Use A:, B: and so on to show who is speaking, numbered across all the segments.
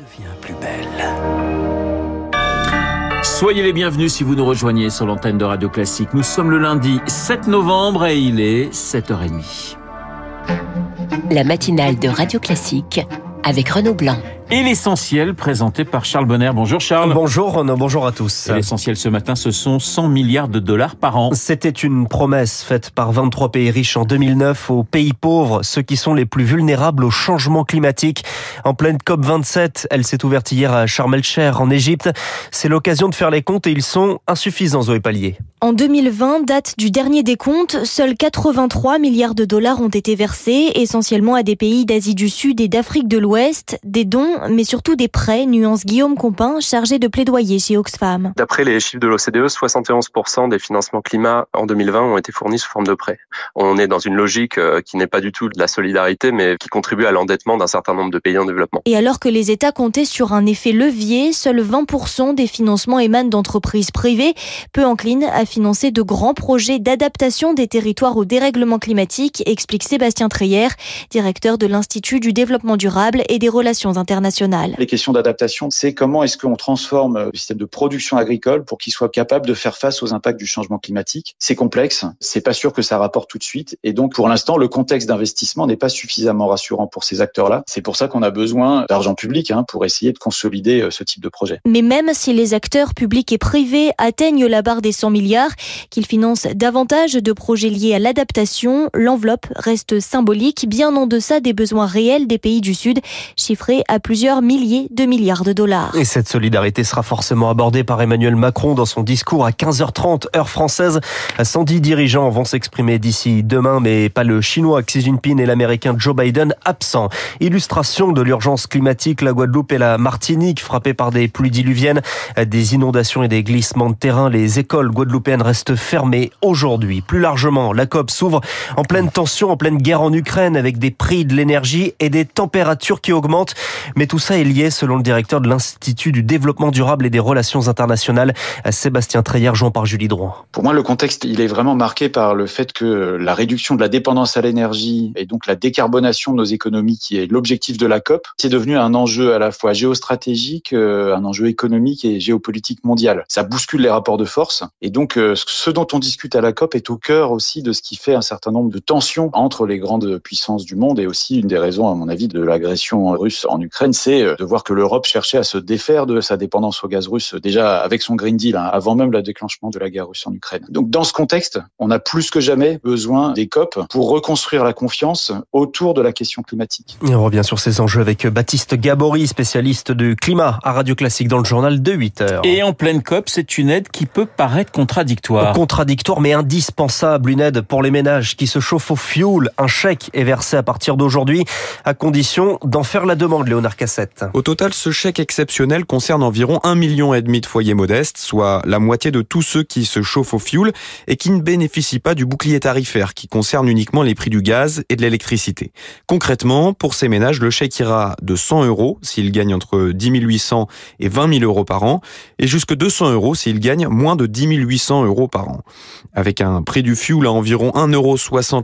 A: devient plus belle.
B: Soyez les bienvenus si vous nous rejoignez sur l'antenne de Radio Classique. Nous sommes le lundi 7 novembre et il est 7h30.
C: La matinale de Radio Classique avec Renaud Blanc.
B: Et l'essentiel présenté par Charles Bonner. Bonjour Charles.
D: Bonjour Renaud, bonjour à tous.
B: L'essentiel ce matin, ce sont 100 milliards de dollars par an.
D: C'était une promesse faite par 23 pays riches en 2009 aux pays pauvres, ceux qui sont les plus vulnérables au changement climatique. En pleine COP 27, elle s'est ouverte hier à Sharm el-Sheikh en Égypte. C'est l'occasion de faire les comptes et ils sont insuffisants, Zoé Pallier.
E: En 2020, date du dernier décompte, seuls 83 milliards de dollars ont été versés, essentiellement à des pays d'Asie du Sud et d'Afrique de l'Ouest, des dons, mais surtout des prêts, nuance Guillaume Compin, chargé de plaidoyer chez Oxfam.
F: D'après les chiffres de l'OCDE, 71% des financements climat en 2020 ont été fournis sous forme de prêts. On est dans une logique euh, qui n'est pas du tout de la solidarité, mais qui contribue à l'endettement d'un certain nombre de pays en développement.
E: Et alors que les États comptaient sur un effet levier, seuls 20% des financements émanent d'entreprises privées, peu enclines à financer de grands projets d'adaptation des territoires au dérèglement climatique, explique Sébastien Treyer, directeur de l'Institut du développement durable et des relations internationales.
G: Les questions d'adaptation, c'est comment est-ce qu'on transforme le système de production agricole pour qu'il soit capable de faire face aux impacts du changement climatique. C'est complexe, c'est pas sûr que ça rapporte tout de suite, et donc pour l'instant, le contexte d'investissement n'est pas suffisamment rassurant pour ces acteurs-là. C'est pour ça qu'on a besoin d'argent public hein, pour essayer de consolider euh, ce type de projet.
E: Mais même si les acteurs publics et privés atteignent la barre des 100 milliards, qu'ils financent davantage de projets liés à l'adaptation, l'enveloppe reste symbolique, bien en deçà des besoins réels des pays du Sud, chiffrés à plusieurs milliers de milliards de dollars.
D: Et cette solidarité sera forcément abordée par Emmanuel Macron dans son discours à 15h30 heure française. 110 dirigeants vont s'exprimer d'ici demain, mais pas le chinois Xi Jinping et l'américain Joe Biden absents. Illustration de l'urgence climatique, la Guadeloupe et la Martinique frappées par des pluies diluviennes, des inondations et des glissements de terrain. Les écoles guadeloupéennes restent fermées aujourd'hui. Plus largement, la COP s'ouvre en pleine tension, en pleine guerre en Ukraine avec des prix de l'énergie et des températures qui augmentent. Mais tout ça est lié, selon le directeur de l'Institut du développement durable et des relations internationales, Sébastien Treyer, jouant par Julie Droit.
G: Pour moi, le contexte, il est vraiment marqué par le fait que la réduction de la dépendance à l'énergie et donc la décarbonation de nos économies, qui est l'objectif de la COP, c'est devenu un enjeu à la fois géostratégique, euh, un enjeu économique et géopolitique mondial. Ça bouscule les rapports de force. Et donc, euh, ce dont on discute à la COP est au cœur aussi de ce qui fait un certain nombre de tensions entre les grandes puissances du monde et aussi une des raisons, à mon avis, de l'agression russe en Ukraine, c'est euh, de voir que l'Europe cherchait à se défaire de sa dépendance au gaz russe déjà avec son Green Deal, hein, avant même le déclenchement de la guerre russe en Ukraine. Donc dans ce contexte, on a plus que jamais besoin des COP pour reconstruire la confiance autour de la question climatique.
D: Et on revient sur ces enjeux avec Baptiste Gabory, spécialiste du climat à Radio Classique dans le journal de 8 heures.
B: Et en pleine COP, c'est une aide qui peut paraître contradictoire.
D: Contradictoire mais indispensable, une aide pour les ménages qui se chauffent au fioul. Un chèque est versé à partir d'aujourd'hui à condition d'en faire la demande, Léonard
H: Au total, ce chèque exceptionnel concerne environ un million et demi de foyers modestes, soit la moitié de tous ceux qui se chauffent au fioul et qui ne bénéficient pas du bouclier tarifaire qui concerne uniquement les prix du gaz et de l'électricité. Concrètement, pour ces ménages, le chèque ira de 100 euros s'ils gagnent entre 10 800 et 20 000 euros par an et jusque 200 euros s'ils gagnent moins de 10 800 euros par an. Avec un prix du fioul à environ 1,60 euro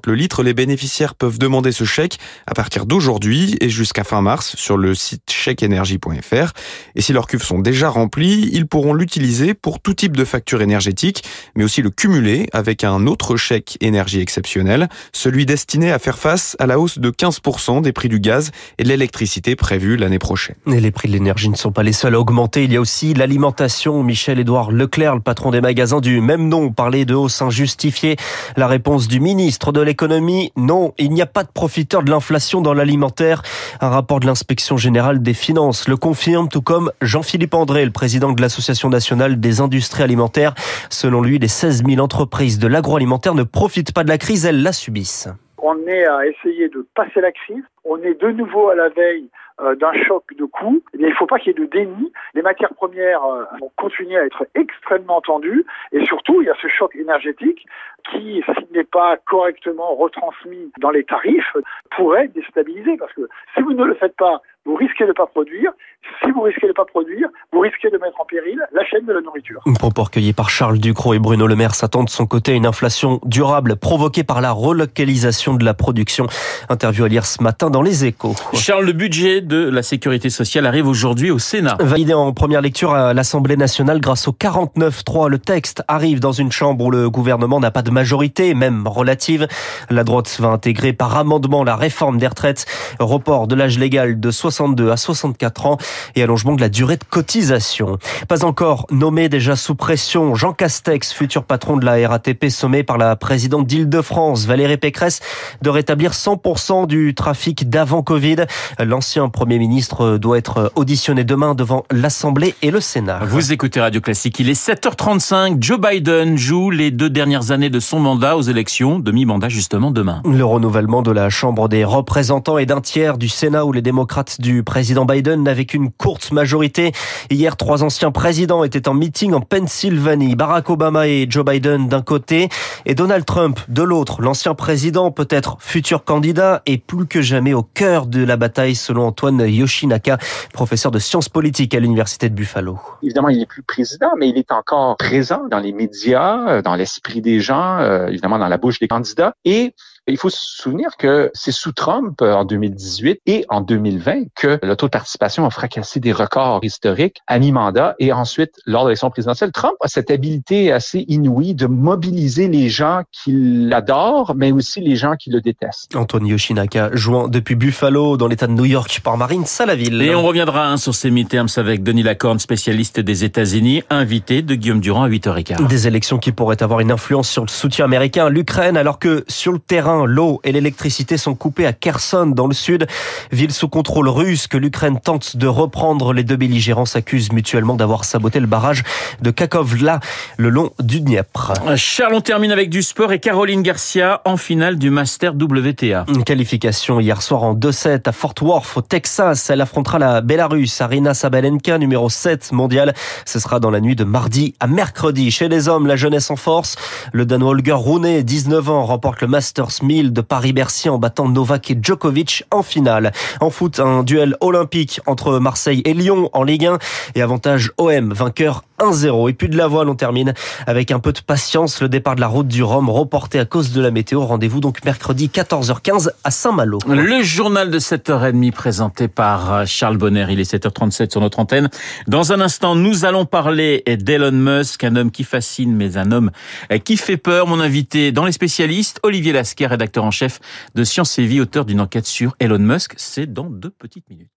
H: le litre, les bénéficiaires peuvent demander ce chèque à partir d'aujourd'hui et jusqu'à fin mars sur le site chèqueénergie.fr. Et si leurs cuves sont déjà remplies, ils pourront l'utiliser pour tout type de facture énergétique, mais aussi le cumuler avec un autre chèque énergie exceptionnel, celui destiné à faire face à la hausse de 15% des prix du gaz et de l'électricité prévue l'année prochaine.
D: Et les prix de l'énergie ne sont pas les seuls à augmenter. Il y a aussi l'alimentation. Michel-Édouard Leclerc, le patron des magasins du même nom, parlait de hausse injustifiée. La réponse du ministre de l'économie, non, il n'y a pas de profiteur de l'inflation dans l'alimentaire. Un rapport de l'inspection générale des finances le confirme, tout comme Jean-Philippe André, le président de l'Association nationale des industries alimentaires. Selon lui, les 16 000 entreprises de l'agroalimentaire ne profitent pas de la crise, elles la subissent.
I: On est à essayer de passer la crise. On est de nouveau à la veille euh, d'un choc de coûts, eh il ne faut pas qu'il y ait de déni. Les matières premières euh, vont continuer à être extrêmement tendues et surtout, il y a ce choc énergétique qui, s'il n'est pas correctement retransmis dans les tarifs, pourrait déstabiliser parce que si vous ne le faites pas, vous risquez de ne pas produire. Si vous risquez de ne pas produire, vous risquez de mettre en péril la chaîne de la nourriture.
D: Propos recueilli par Charles Ducrot et Bruno Le Maire s'attend de son côté à une inflation durable provoquée par la relocalisation de la production. Interview à lire ce matin dans les échos.
B: Charles, le budget de la sécurité sociale arrive aujourd'hui au Sénat.
D: Validé en première lecture à l'Assemblée nationale grâce au 49-3, le texte arrive dans une chambre où le gouvernement n'a pas de majorité, même relative. La droite va intégrer par amendement la réforme des retraites, report de l'âge légal de 62 à 64 ans et allongement de la durée de cotisation. Pas encore nommé déjà sous pression, Jean Castex, futur patron de la RATP, sommé par la présidente d'Île-de-France, Valérie Pécresse, de rétablir 100% du trafic d'avant Covid. L'ancien Premier ministre doit être auditionné demain devant l'Assemblée et le Sénat.
B: Vous écoutez Radio Classique, il est 7h35. Joe Biden joue les deux dernières années de son mandat aux élections, demi-mandat justement demain.
D: Le renouvellement de la Chambre des représentants et d'un tiers du Sénat où les démocrates du président Biden n'avaient qu'une courte majorité. Hier, trois anciens présidents étaient en meeting en Pennsylvanie. Barack Obama et Joe Biden d'un côté et Donald Trump de l'autre. L'ancien président, peut-être futur candidat, est plus que jamais au cœur de la bataille selon Antoine Yoshinaka, professeur de sciences politiques à l'université de Buffalo.
A: Évidemment, il n'est plus président, mais il est encore présent dans les médias, dans l'esprit des gens, euh, évidemment dans la bouche des candidats. Et il faut se souvenir que c'est sous Trump euh, en 2018 et en 2020 que le taux de participation a fracassé des records historiques à mi-mandat et ensuite lors de l'élection présidentielle. Trump a cette habilité assez inouïe de mobiliser les gens qui l'adorent, mais aussi les gens qui le détestent.
D: Anthony Yoshinaka, jouant depuis Buffalo dans l'État de New York par Marine Salaville.
B: Et on reviendra hein, sur ces midterms avec Denis Lacorne, spécialiste des États-Unis, invité de Guillaume Durand à 8h15.
D: Des élections qui pourraient avoir une influence sur le soutien américain à l'Ukraine, alors que sur le terrain, l'eau et l'électricité sont coupées à Kherson dans le sud, ville sous contrôle russe que l'Ukraine tente de reprendre. Les deux belligérants s'accusent mutuellement d'avoir saboté le barrage de Kakovla le long du Dniepr.
B: Charles, on termine avec du sport et Caroline Garcia en finale du Master WTA.
D: Une qualification hier soir en 2-7 à Fort Worth au Texas. Elle affrontera la Bélarusse Arina Sabalenka, numéro 7 mondial. Ce sera dans la nuit de mardi à mercredi. Chez les hommes, la jeunesse en force. Le Danois Holger Rune, 19 ans, remporte le Masters 1000 de Paris-Bercy en battant Novak et Djokovic en finale. En foot, un duel olympique entre Marseille et Lyon en Ligue 1 et avantage OM, vainqueur 1-0. Et puis de la voile, on termine avec un peu de patience. Le départ de la route du Rhum reporté à cause de la météo. Rendez-vous donc mercredi 14h15 à Saint-Malo.
B: Le journal de 7h30 présenté par Charles Bonner. Il est 7h37 sur notre antenne. Dans un instant, nous allons parler d'Elon Musk, un homme qui fascine, mais un homme qui fait peur. Mon invité dans les spécialistes, Olivier Lasquet, rédacteur en chef de Science et Vie, auteur d'une enquête sur Elon Musk. C'est dans deux petites minutes.